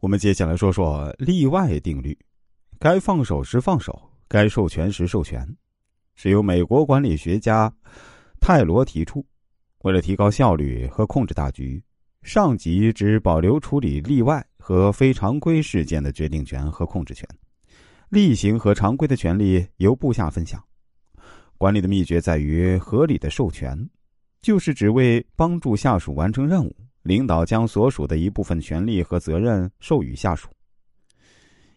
我们接下来说说例外定律：该放手时放手，该授权时授权，是由美国管理学家泰罗提出。为了提高效率和控制大局，上级只保留处理例外和非常规事件的决定权和控制权，例行和常规的权利由部下分享。管理的秘诀在于合理的授权，就是只为帮助下属完成任务。领导将所属的一部分权利和责任授予下属。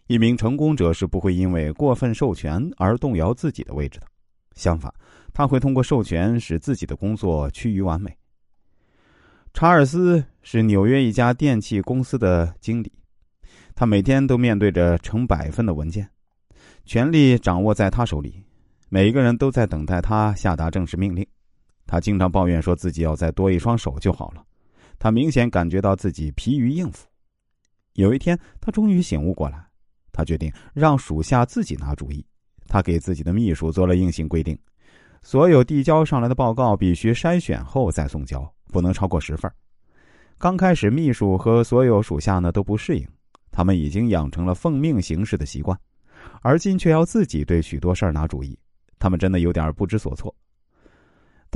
一名成功者是不会因为过分授权而动摇自己的位置的，相反，他会通过授权使自己的工作趋于完美。查尔斯是纽约一家电器公司的经理，他每天都面对着成百份的文件，权力掌握在他手里，每一个人都在等待他下达正式命令。他经常抱怨说自己要再多一双手就好了。他明显感觉到自己疲于应付。有一天，他终于醒悟过来，他决定让属下自己拿主意。他给自己的秘书做了硬性规定：所有递交上来的报告必须筛选后再送交，不能超过十份。刚开始，秘书和所有属下呢都不适应，他们已经养成了奉命行事的习惯，而今却要自己对许多事儿拿主意，他们真的有点不知所措。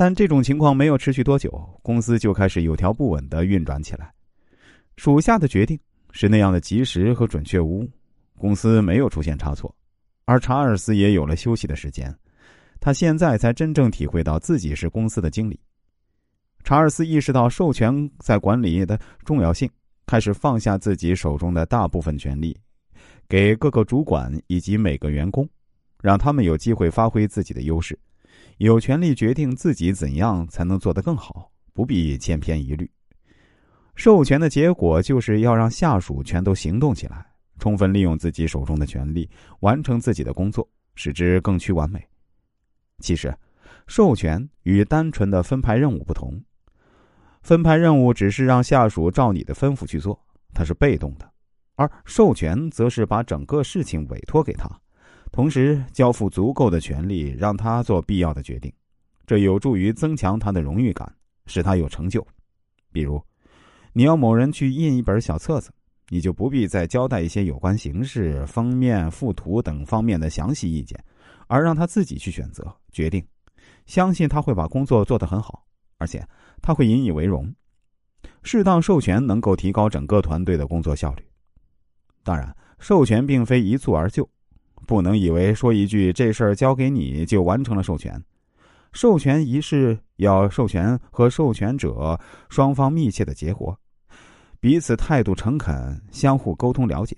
但这种情况没有持续多久，公司就开始有条不紊的运转起来。属下的决定是那样的及时和准确无误，公司没有出现差错，而查尔斯也有了休息的时间。他现在才真正体会到自己是公司的经理。查尔斯意识到授权在管理的重要性，开始放下自己手中的大部分权力，给各个主管以及每个员工，让他们有机会发挥自己的优势。有权利决定自己怎样才能做得更好，不必千篇一律。授权的结果就是要让下属全都行动起来，充分利用自己手中的权利，完成自己的工作，使之更趋完美。其实，授权与单纯的分派任务不同。分派任务只是让下属照你的吩咐去做，它是被动的；而授权则是把整个事情委托给他。同时交付足够的权利，让他做必要的决定，这有助于增强他的荣誉感，使他有成就。比如，你要某人去印一本小册子，你就不必再交代一些有关形式、封面、附图等方面的详细意见，而让他自己去选择决定。相信他会把工作做得很好，而且他会引以为荣。适当授权能够提高整个团队的工作效率。当然，授权并非一蹴而就。不能以为说一句“这事儿交给你”就完成了授权。授权仪式要授权和授权者双方密切的结合，彼此态度诚恳，相互沟通了解。